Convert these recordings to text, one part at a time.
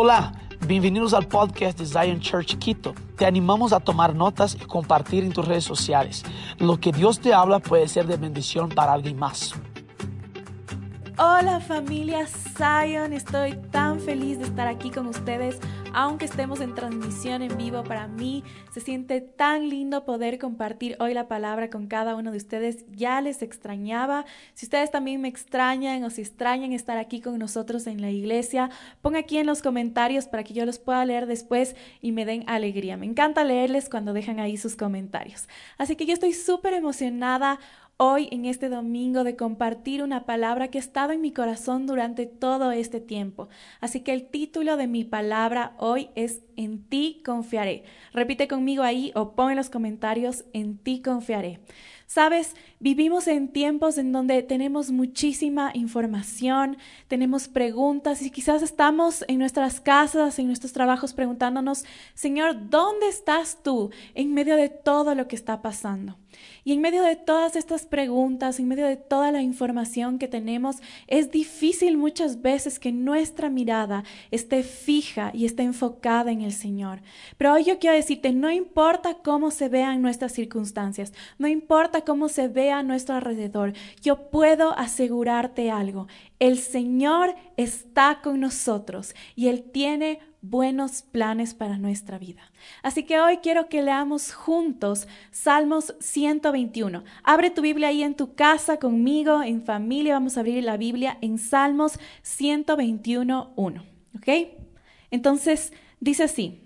Hola, bienvenidos al podcast de Zion Church Quito. Te animamos a tomar notas y compartir en tus redes sociales. Lo que Dios te habla puede ser de bendición para alguien más. Hola familia Zion, estoy tan feliz de estar aquí con ustedes, aunque estemos en transmisión en vivo. Para mí se siente tan lindo poder compartir hoy la palabra con cada uno de ustedes. Ya les extrañaba. Si ustedes también me extrañan o si extrañan estar aquí con nosotros en la iglesia, pon aquí en los comentarios para que yo los pueda leer después y me den alegría. Me encanta leerles cuando dejan ahí sus comentarios. Así que yo estoy súper emocionada hoy en este domingo de compartir una palabra que ha estado en mi corazón durante todo este tiempo. Así que el título de mi palabra hoy es En ti confiaré. Repite conmigo ahí o pon en los comentarios En ti confiaré. Sabes, vivimos en tiempos en donde tenemos muchísima información, tenemos preguntas y quizás estamos en nuestras casas, en nuestros trabajos preguntándonos, Señor, ¿dónde estás tú en medio de todo lo que está pasando? Y en medio de todas estas preguntas, en medio de toda la información que tenemos, es difícil muchas veces que nuestra mirada esté fija y esté enfocada en el Señor. Pero hoy yo quiero decirte, no importa cómo se vean nuestras circunstancias, no importa cómo se vea a nuestro alrededor, yo puedo asegurarte algo. El Señor está con nosotros y Él tiene buenos planes para nuestra vida. Así que hoy quiero que leamos juntos Salmos 121. Abre tu Biblia ahí en tu casa conmigo, en familia. Vamos a abrir la Biblia en Salmos 121, 1. ¿Ok? Entonces dice así.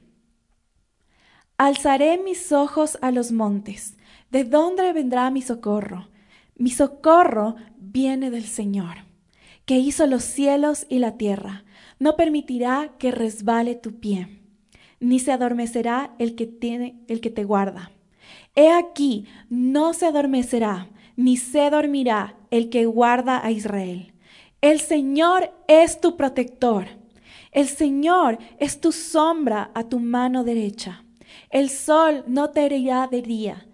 Alzaré mis ojos a los montes. ¿De dónde vendrá mi socorro? Mi socorro viene del Señor, que hizo los cielos y la tierra no permitirá que resbale tu pie, ni se adormecerá el que tiene el que te guarda. He aquí, no se adormecerá, ni se dormirá el que guarda a Israel. El Señor es tu protector. El Señor es tu sombra a tu mano derecha. El sol no te herirá de día,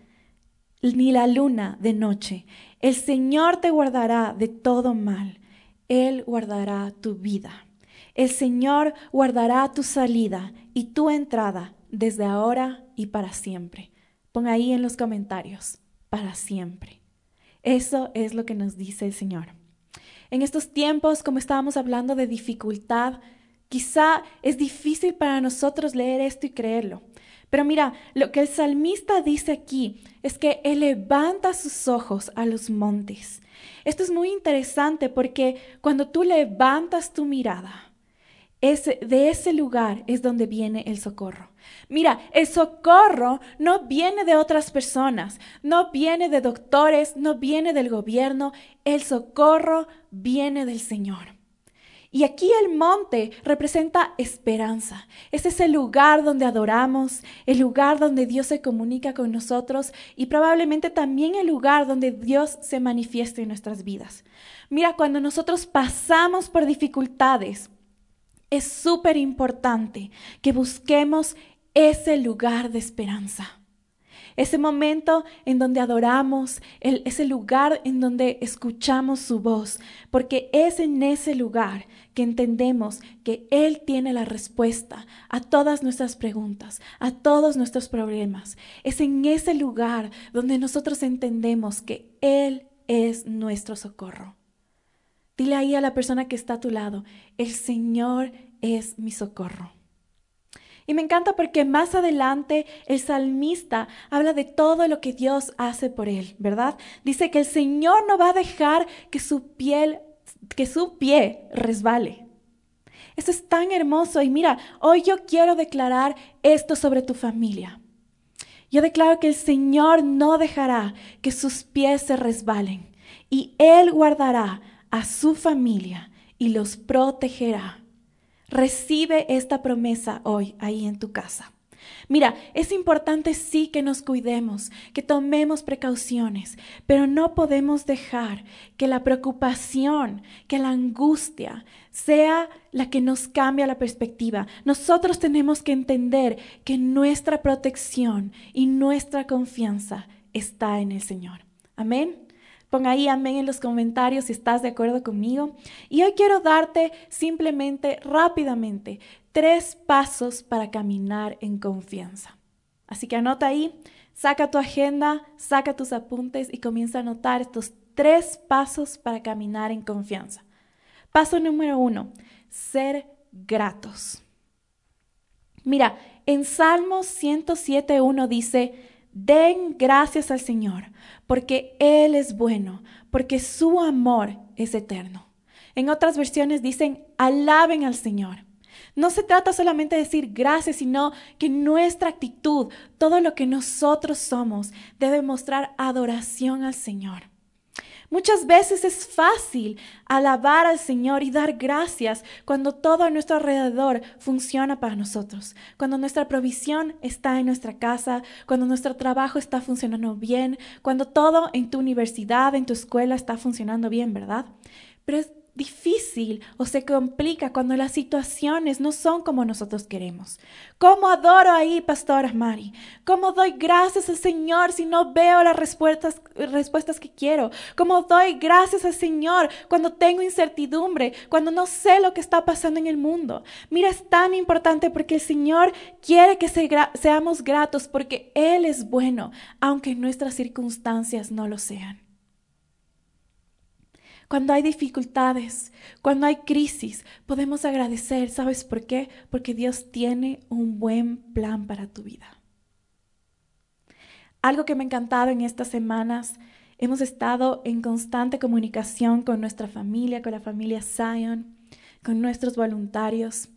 ni la luna de noche. El Señor te guardará de todo mal. Él guardará tu vida. El Señor guardará tu salida y tu entrada desde ahora y para siempre. Pon ahí en los comentarios, para siempre. Eso es lo que nos dice el Señor. En estos tiempos, como estábamos hablando de dificultad, quizá es difícil para nosotros leer esto y creerlo. Pero mira, lo que el salmista dice aquí es que Él levanta sus ojos a los montes. Esto es muy interesante porque cuando tú levantas tu mirada, de ese lugar es donde viene el socorro. Mira, el socorro no viene de otras personas, no viene de doctores, no viene del gobierno, el socorro viene del Señor. Y aquí el monte representa esperanza. Es ese lugar donde adoramos, el lugar donde Dios se comunica con nosotros y probablemente también el lugar donde Dios se manifiesta en nuestras vidas. Mira, cuando nosotros pasamos por dificultades, es súper importante que busquemos ese lugar de esperanza. Ese momento en donde adoramos, ese lugar en donde escuchamos su voz, porque es en ese lugar que entendemos que Él tiene la respuesta a todas nuestras preguntas, a todos nuestros problemas. Es en ese lugar donde nosotros entendemos que Él es nuestro socorro. Dile ahí a la persona que está a tu lado, el Señor es mi socorro. Y me encanta porque más adelante el salmista habla de todo lo que Dios hace por él, ¿verdad? Dice que el Señor no va a dejar que su piel, que su pie resbale. Eso es tan hermoso y mira, hoy yo quiero declarar esto sobre tu familia. Yo declaro que el Señor no dejará que sus pies se resbalen y Él guardará a su familia y los protegerá. Recibe esta promesa hoy ahí en tu casa. Mira, es importante sí que nos cuidemos, que tomemos precauciones, pero no podemos dejar que la preocupación, que la angustia sea la que nos cambie la perspectiva. Nosotros tenemos que entender que nuestra protección y nuestra confianza está en el Señor. Amén. Pon ahí amén en los comentarios si estás de acuerdo conmigo. Y hoy quiero darte simplemente, rápidamente, tres pasos para caminar en confianza. Así que anota ahí, saca tu agenda, saca tus apuntes y comienza a anotar estos tres pasos para caminar en confianza. Paso número uno, ser gratos. Mira, en Salmos 107.1 dice, Den gracias al Señor, porque Él es bueno, porque su amor es eterno. En otras versiones dicen, alaben al Señor. No se trata solamente de decir gracias, sino que nuestra actitud, todo lo que nosotros somos, debe mostrar adoración al Señor. Muchas veces es fácil alabar al Señor y dar gracias cuando todo a nuestro alrededor funciona para nosotros, cuando nuestra provisión está en nuestra casa, cuando nuestro trabajo está funcionando bien, cuando todo en tu universidad, en tu escuela está funcionando bien, ¿verdad? Pero difícil o se complica cuando las situaciones no son como nosotros queremos. ¿Cómo adoro ahí, Pastora Mari? ¿Cómo doy gracias al Señor si no veo las respuestas, respuestas que quiero? ¿Cómo doy gracias al Señor cuando tengo incertidumbre, cuando no sé lo que está pasando en el mundo? Mira, es tan importante porque el Señor quiere que seamos gratos porque Él es bueno, aunque nuestras circunstancias no lo sean cuando hay dificultades, cuando hay crisis, podemos agradecer. ¿Sabes por qué? Porque Dios tiene un buen plan para tu vida. Algo que me ha encantado en estas semanas, hemos estado en constante comunicación con nuestra familia, con la familia Zion, con nuestros voluntarios.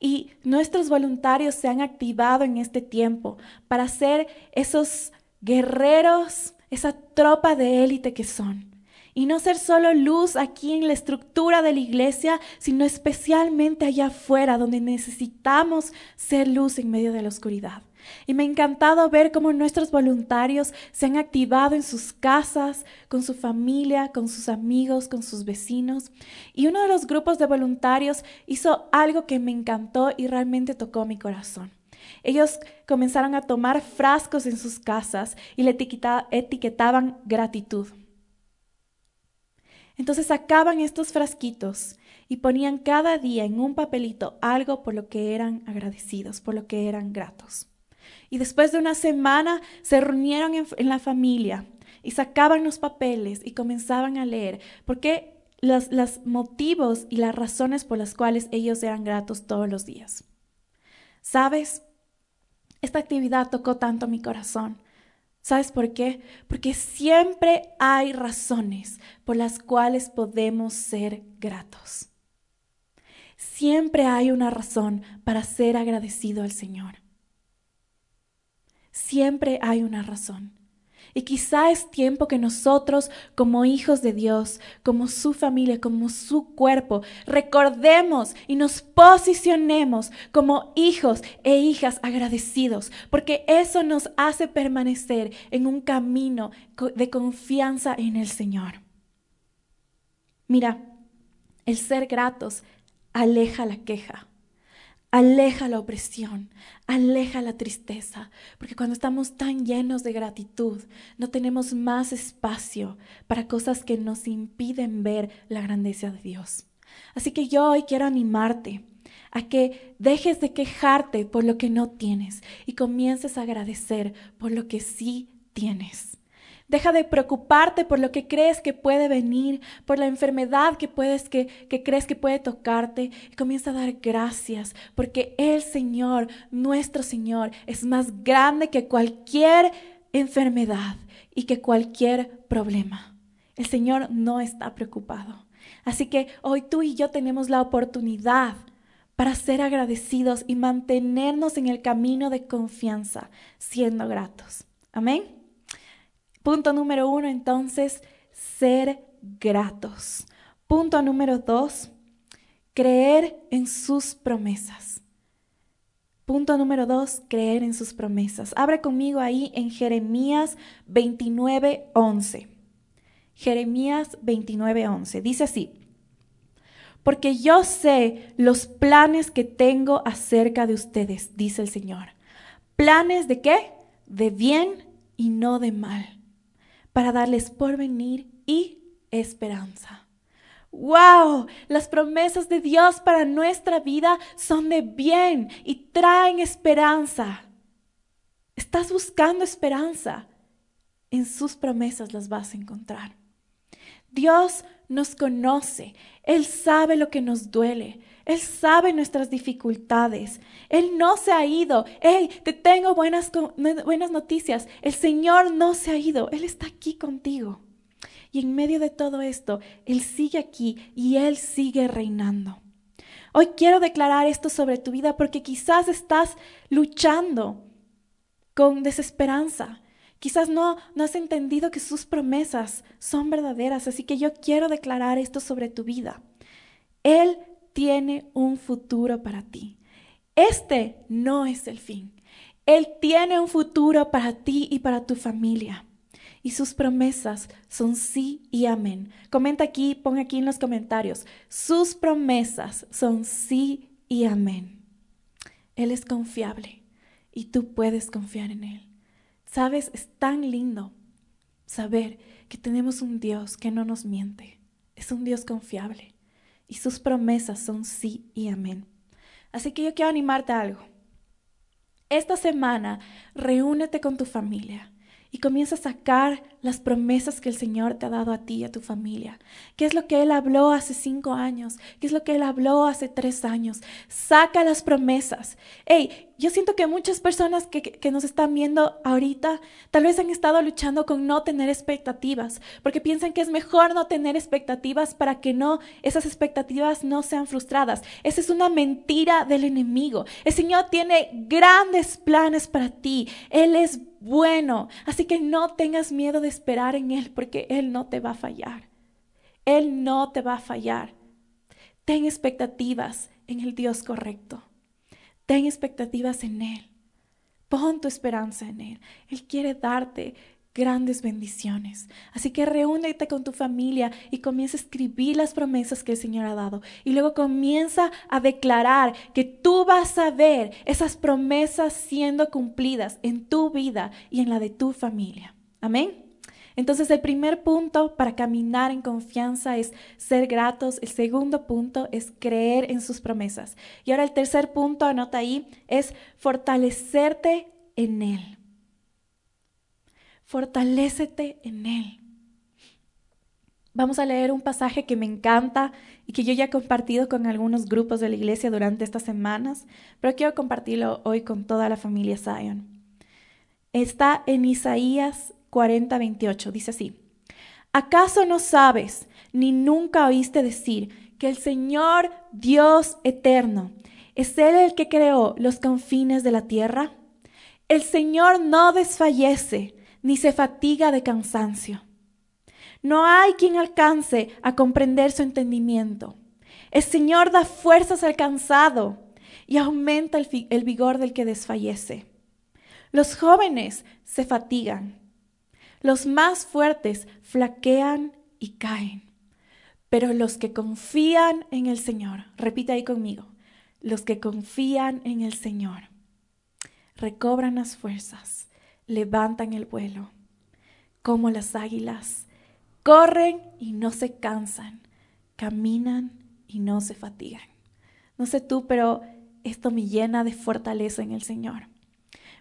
Y nuestros voluntarios se han activado en este tiempo para ser esos guerreros, esa tropa de élite que son y no ser solo luz aquí en la estructura de la iglesia, sino especialmente allá afuera, donde necesitamos ser luz en medio de la oscuridad. Y me ha encantado ver cómo nuestros voluntarios se han activado en sus casas, con su familia, con sus amigos, con sus vecinos. Y uno de los grupos de voluntarios hizo algo que me encantó y realmente tocó mi corazón. Ellos comenzaron a tomar frascos en sus casas y le etiquetaban gratitud. Entonces sacaban estos frasquitos y ponían cada día en un papelito algo por lo que eran agradecidos, por lo que eran gratos. Y después de una semana se reunieron en, la familia y sacaban los papeles y comenzaban a leer, porque los, los motivos y las razones por las cuales ellos eran gratos todos los días. ¿Sabes? Esta actividad tocó tanto mi corazón ¿Sabes por qué? Porque siempre hay razones por las cuales podemos ser gratos. Siempre hay una razón para ser agradecido al Señor. Siempre hay una razón. Y quizá es tiempo que nosotros, como hijos de Dios, como su familia, como su cuerpo, recordemos y nos posicionemos como hijos e hijas agradecidos, porque eso nos hace permanecer en un camino de confianza en el Señor. Mira, el ser gratos aleja la queja aleja la opresión, aleja la tristeza, porque cuando estamos tan llenos de gratitud, no tenemos más espacio para cosas que nos impiden ver la grandeza de Dios. Así que yo hoy quiero animarte a que dejes de quejarte por lo que no tienes y comiences a agradecer por lo que sí tienes. Deja de preocuparte por lo que crees que puede venir, por la enfermedad que, puedes, que, crees que puede tocarte. Y comienza a dar gracias, porque el Señor, nuestro Señor, es más grande que cualquier enfermedad y que cualquier problema. El Señor no está preocupado. Así que hoy tú y yo tenemos la oportunidad para ser agradecidos y mantenernos en el camino de confianza, siendo gratos. Amén. Punto número uno, entonces, ser gratos. Punto número dos, creer en sus promesas. Punto número dos, creer en sus promesas. Abre conmigo ahí en Jeremías 29, 11. Jeremías 29, 11. Dice así, porque yo sé los planes que tengo acerca de ustedes, dice el Señor. ¿Planes de qué? De bien y no de mal para darles porvenir y esperanza. ¡Wow! Las promesas de Dios para nuestra vida son de bien y traen esperanza. ¿Estás buscando esperanza? En sus promesas las vas a encontrar. Dios nos conoce, Él sabe lo que nos duele, Él sabe nuestras dificultades, Él no se ha ido. ¡Hey, te tengo buenas, buenas noticias! El Señor no se ha ido, Él está aquí contigo. Y en medio de todo esto, Él sigue aquí y Él sigue reinando. Hoy quiero declarar esto sobre tu vida porque quizás estás luchando con desesperanza. Quizás no, no has entendido que sus promesas son verdaderas, así que yo quiero declarar esto sobre tu vida. Él tiene un futuro para ti. Este no es el fin. Él tiene un futuro para ti y para tu familia. Y sus promesas son sí y amén. Comenta aquí, pon aquí en los comentarios. Sus promesas son sí y amén. Él es confiable y tú puedes confiar en Él. Sabes, es tan lindo saber que tenemos un Dios que no nos miente. Es un Dios confiable y sus promesas son sí y amén. Así que yo quiero animarte a algo. Esta semana, reúnete con tu familia y comienza a sacar las promesas que el Señor te ha dado a ti y a tu familia. ¿Qué es lo que Él habló hace cinco años? ¿Qué es lo que Él habló hace tres años? Saca las promesas. Hey, yo siento que muchas personas que, nos están viendo ahorita tal vez han estado luchando con no tener expectativas, porque piensan que es mejor no tener expectativas para que no, esas expectativas no sean frustradas. Esa es una mentira del enemigo. El Señor tiene grandes planes para ti. Él es bueno. Así que no tengas miedo de esperar en Él porque Él no te va a fallar. Él no te va a fallar. Ten expectativas en el Dios correcto. Ten expectativas en Él. Pon tu esperanza en Él. Él quiere darte grandes bendiciones. Así que reúnete con tu familia y comienza a escribir las promesas que el Señor ha dado. Y luego comienza a declarar que tú vas a ver esas promesas siendo cumplidas en tu vida y en la de tu familia. Amén. Entonces el primer punto para caminar en confianza es ser gratos. El segundo punto es creer en sus promesas. Y ahora el tercer punto, anota ahí, es fortalecerte en Él fortalécete en Él. Vamos a leer un pasaje que me encanta y que yo ya he compartido con algunos grupos de la iglesia durante estas semanas, pero quiero compartirlo hoy con toda la familia Zion. Está en Isaías 40, 28. Dice así, ¿acaso no sabes ni nunca oíste decir que el Señor Dios eterno es Él el que creó los confines de la tierra? El Señor no desfallece ni se fatiga de cansancio. No hay quien alcance a comprender su entendimiento. El Señor da fuerzas al cansado y aumenta el, el vigor del que desfallece. Los jóvenes se fatigan, los más fuertes flaquean y caen. Pero los que confían en el Señor, repita ahí conmigo, los que confían en el Señor, recobran las fuerzas levantan el vuelo, como las águilas, corren y no se cansan, caminan y no se fatigan. No sé tú, pero esto me llena de fortaleza en el Señor.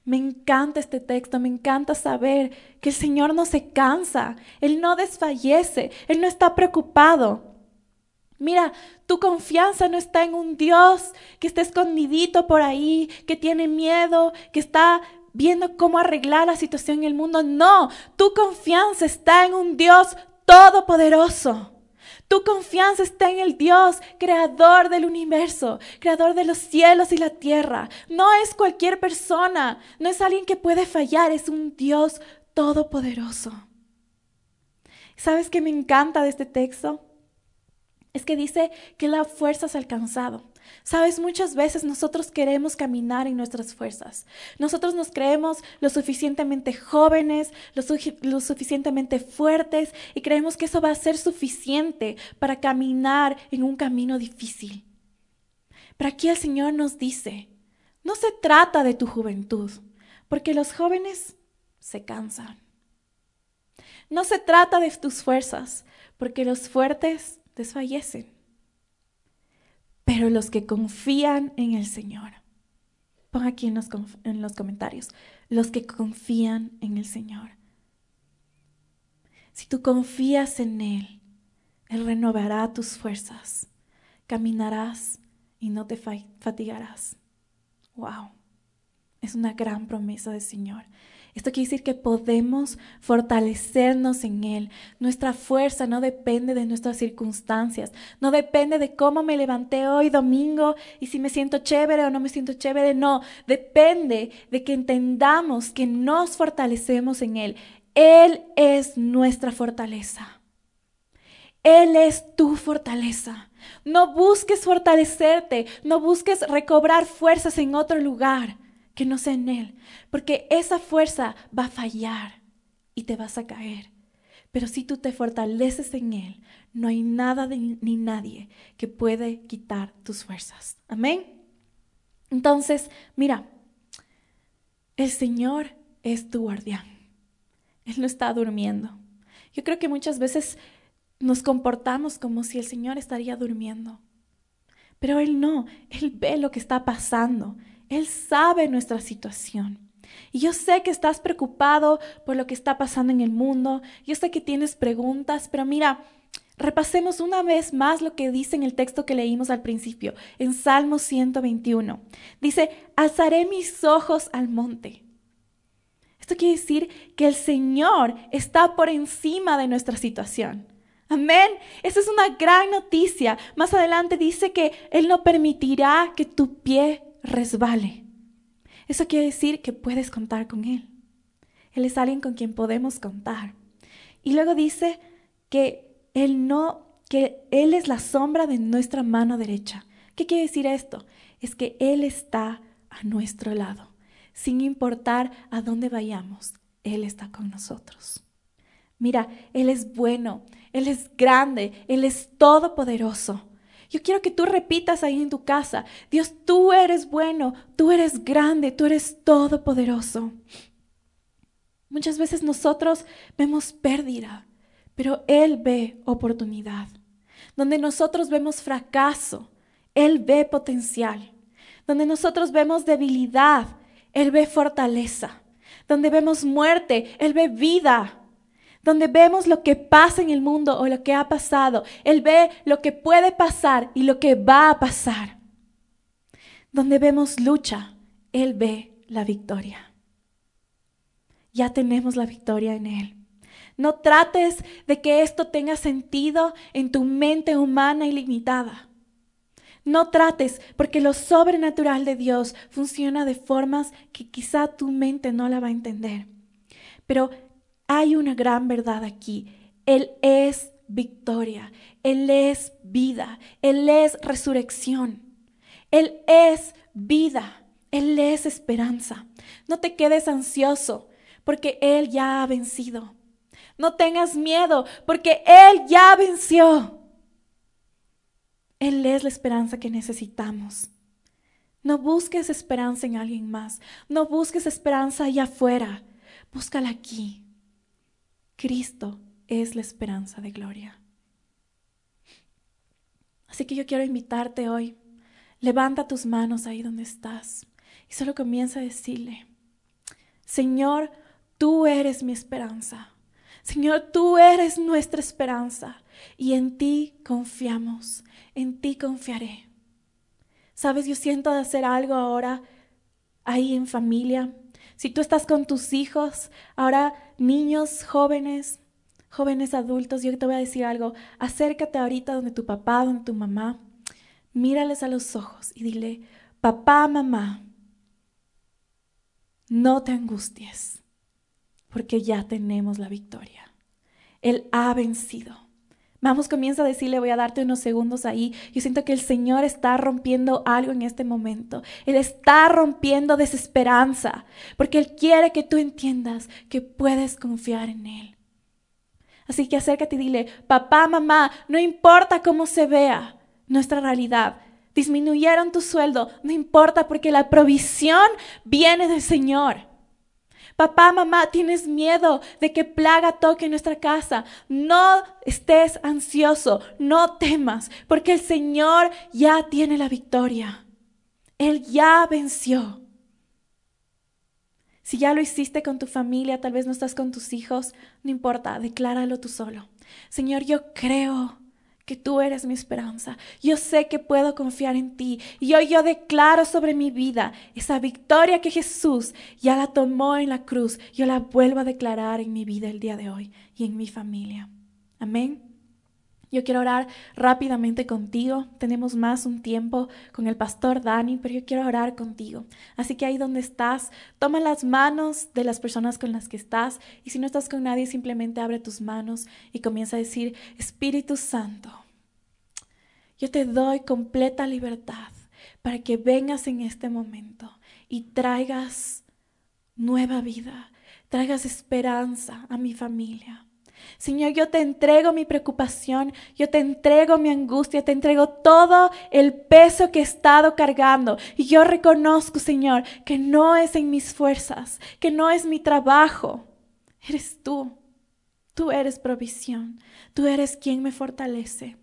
Me encanta este texto, me encanta saber que el Señor no se cansa, Él no desfallece, Él no está preocupado. Mira, tu confianza no está en un Dios que está escondidito por ahí, que tiene miedo, que está viendo cómo arreglar la situación en el mundo. No, tu confianza está en un Dios todopoderoso. Tu confianza está en el Dios, creador del universo, creador de los cielos y la tierra. No es cualquier persona, no es alguien que puede fallar, es un Dios todopoderoso. ¿Sabes qué me encanta de este texto? Es que dice que la fuerza es alcanzado. Sabes, muchas veces nosotros queremos caminar en nuestras fuerzas. Nosotros nos creemos lo suficientemente jóvenes, lo, suficientemente fuertes y creemos que eso va a ser suficiente para caminar en un camino difícil. Pero aquí el Señor nos dice, no se trata de tu juventud, porque los jóvenes se cansan. No se trata de tus fuerzas, porque los fuertes desfallecen. Pero los que confían en el Señor, pon aquí en los, en los comentarios, los que confían en el Señor. Si tú confías en Él, Él renovará tus fuerzas, caminarás y no te fatigarás. Wow, es una gran promesa del Señor. Esto quiere decir que podemos fortalecernos en Él. Nuestra fuerza no depende de nuestras circunstancias, no depende de cómo me levanté hoy domingo y si me siento chévere o no me siento chévere, no, depende de que entendamos que nos fortalecemos en Él. Él es nuestra fortaleza. Él es tu fortaleza. No busques fortalecerte, no busques recobrar fuerzas en otro lugar que no sea en Él, porque esa fuerza va a fallar y te vas a caer. Pero si tú te fortaleces en Él, no hay nada ni nadie que puede quitar tus fuerzas. Amén. Entonces, mira, el Señor es tu guardián. Él no está durmiendo. Yo creo que muchas veces nos comportamos como si el Señor estaría durmiendo. Pero Él no, Él ve lo que está pasando. Él sabe nuestra situación. Y yo sé que estás preocupado por lo que está pasando en el mundo. Yo sé que tienes preguntas, pero mira, repasemos una vez más lo que dice en el texto que leímos al principio, en Salmo 121. Dice, alzaré mis ojos al monte. Esto quiere decir que el Señor está por encima de nuestra situación. Amén. Esa es una gran noticia. Más adelante dice que Él no permitirá que tu pie resbale. Eso quiere decir que puedes contar con Él. Él es alguien con quien podemos contar. Y luego dice que Él no, que Él es la sombra de nuestra mano derecha. ¿Qué quiere decir esto? Es que Él está a nuestro lado. Sin importar a dónde vayamos, Él está con nosotros. Mira, Él es bueno, Él es grande, Él es todopoderoso. Yo quiero que tú repitas ahí en tu casa, Dios, tú eres bueno, tú eres grande, tú eres todopoderoso. Muchas veces nosotros vemos pérdida, pero Él ve oportunidad. Donde nosotros vemos fracaso, Él ve potencial. Donde nosotros vemos debilidad, Él ve fortaleza. Donde vemos muerte, Él ve vida donde vemos lo que pasa en el mundo o lo que ha pasado. Él ve lo que puede pasar y lo que va a pasar. Donde vemos lucha, Él ve la victoria. Ya tenemos la victoria en Él. No trates de que esto tenga sentido en tu mente humana ilimitada. No trates, porque lo sobrenatural de Dios funciona de formas que quizá tu mente no la va a entender. Pero hay una gran verdad aquí. Él es victoria, Él es vida, Él es resurrección, Él es vida, Él es esperanza. No te quedes ansioso porque Él ya ha vencido. No tengas miedo porque Él ya venció. Él es la esperanza que necesitamos. No busques esperanza en alguien más. No busques esperanza allá afuera. Búscala aquí. Cristo es la esperanza de gloria. Así que yo quiero invitarte hoy, levanta tus manos ahí donde estás y solo comienza a decirle, Señor, tú eres mi esperanza. Señor, tú eres nuestra esperanza y en ti confiamos, en ti confiaré. Sabes, yo siento de hacer algo ahora ahí en familia. Si tú estás con tus hijos, ahora niños, jóvenes, jóvenes adultos, yo te voy a decir algo, acércate ahorita donde tu papá, donde tu mamá, mírales a los ojos y dile, papá, mamá, no te angusties, porque ya tenemos la victoria. Él ha vencido. Vamos, comienza a decirle, voy a darte unos segundos ahí. Yo siento que el Señor está rompiendo algo en este momento. Él está rompiendo desesperanza, porque Él quiere que tú entiendas que puedes confiar en Él. Así que acércate y dile, papá, mamá, no importa cómo se vea nuestra realidad. Disminuyeron tu sueldo, no importa porque la provisión viene del Señor. Papá, mamá, tienes miedo de que plaga toque nuestra casa. No estés ansioso, no temas, porque el Señor ya tiene la victoria. Él ya venció. Si ya lo hiciste con tu familia, tal vez no estás con tus hijos, no importa, decláralo tú solo. Señor, yo creo que tú eres mi esperanza. Yo sé que puedo confiar en ti. Y hoy yo declaro sobre mi vida esa victoria que Jesús ya la tomó en la cruz. Yo la vuelvo a declarar en mi vida el día de hoy y en mi familia. Amén. Yo quiero orar rápidamente contigo. Tenemos más un tiempo con el pastor Dani, pero yo quiero orar contigo. Así que ahí donde estás, toma las manos de las personas con las que estás y si no estás con nadie, simplemente abre tus manos y comienza a decir, Espíritu Santo, yo te doy completa libertad para que vengas en este momento y traigas nueva vida, traigas esperanza a mi familia. Señor, yo te entrego mi preocupación, yo te entrego mi angustia, te entrego todo el peso que he estado cargando. Y yo reconozco, Señor, que no es en mis fuerzas, que no es mi trabajo. Eres tú. Tú eres provisión. Tú eres quien me fortalece.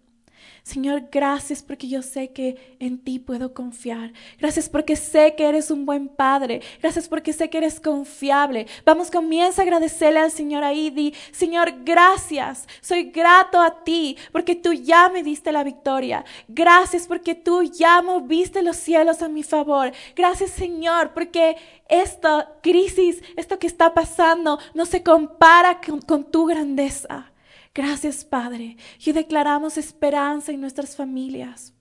Señor, gracias porque yo sé que en ti puedo confiar. Gracias porque sé que eres un buen Padre. Gracias porque sé que eres confiable. Vamos, comienza a agradecerle al Señor ahí. Di, Señor, gracias. Soy grato a ti porque tú ya me diste la victoria. Gracias porque tú ya moviste los cielos a mi favor. Gracias, Señor, porque esta crisis, esto que está pasando, no se compara con, con tu grandeza. Gracias, Padre. Y declaramos esperanza en nuestras familias.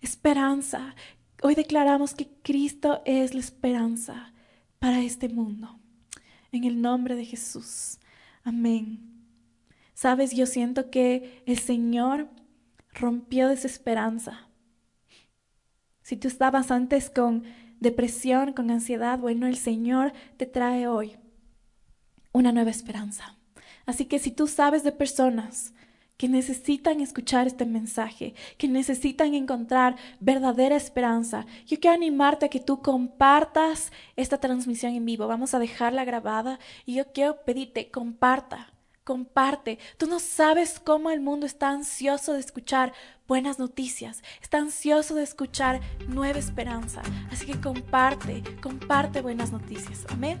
Esperanza. Hoy declaramos que Cristo es la esperanza para este mundo. En el nombre de Jesús. Amén. Sabes, yo siento que el Señor rompió desesperanza. Si tú estabas antes con depresión, con ansiedad, bueno, el Señor te trae hoy una nueva esperanza. Así que si tú sabes de personas que necesitan escuchar este mensaje, que necesitan encontrar verdadera esperanza, yo quiero animarte a que tú compartas esta transmisión en vivo. Vamos a dejarla grabada y yo quiero pedirte, comparta, comparte. Tú no sabes cómo el mundo está ansioso de escuchar buenas noticias, está ansioso de escuchar nueva esperanza. Así que comparte, comparte buenas noticias. Amén.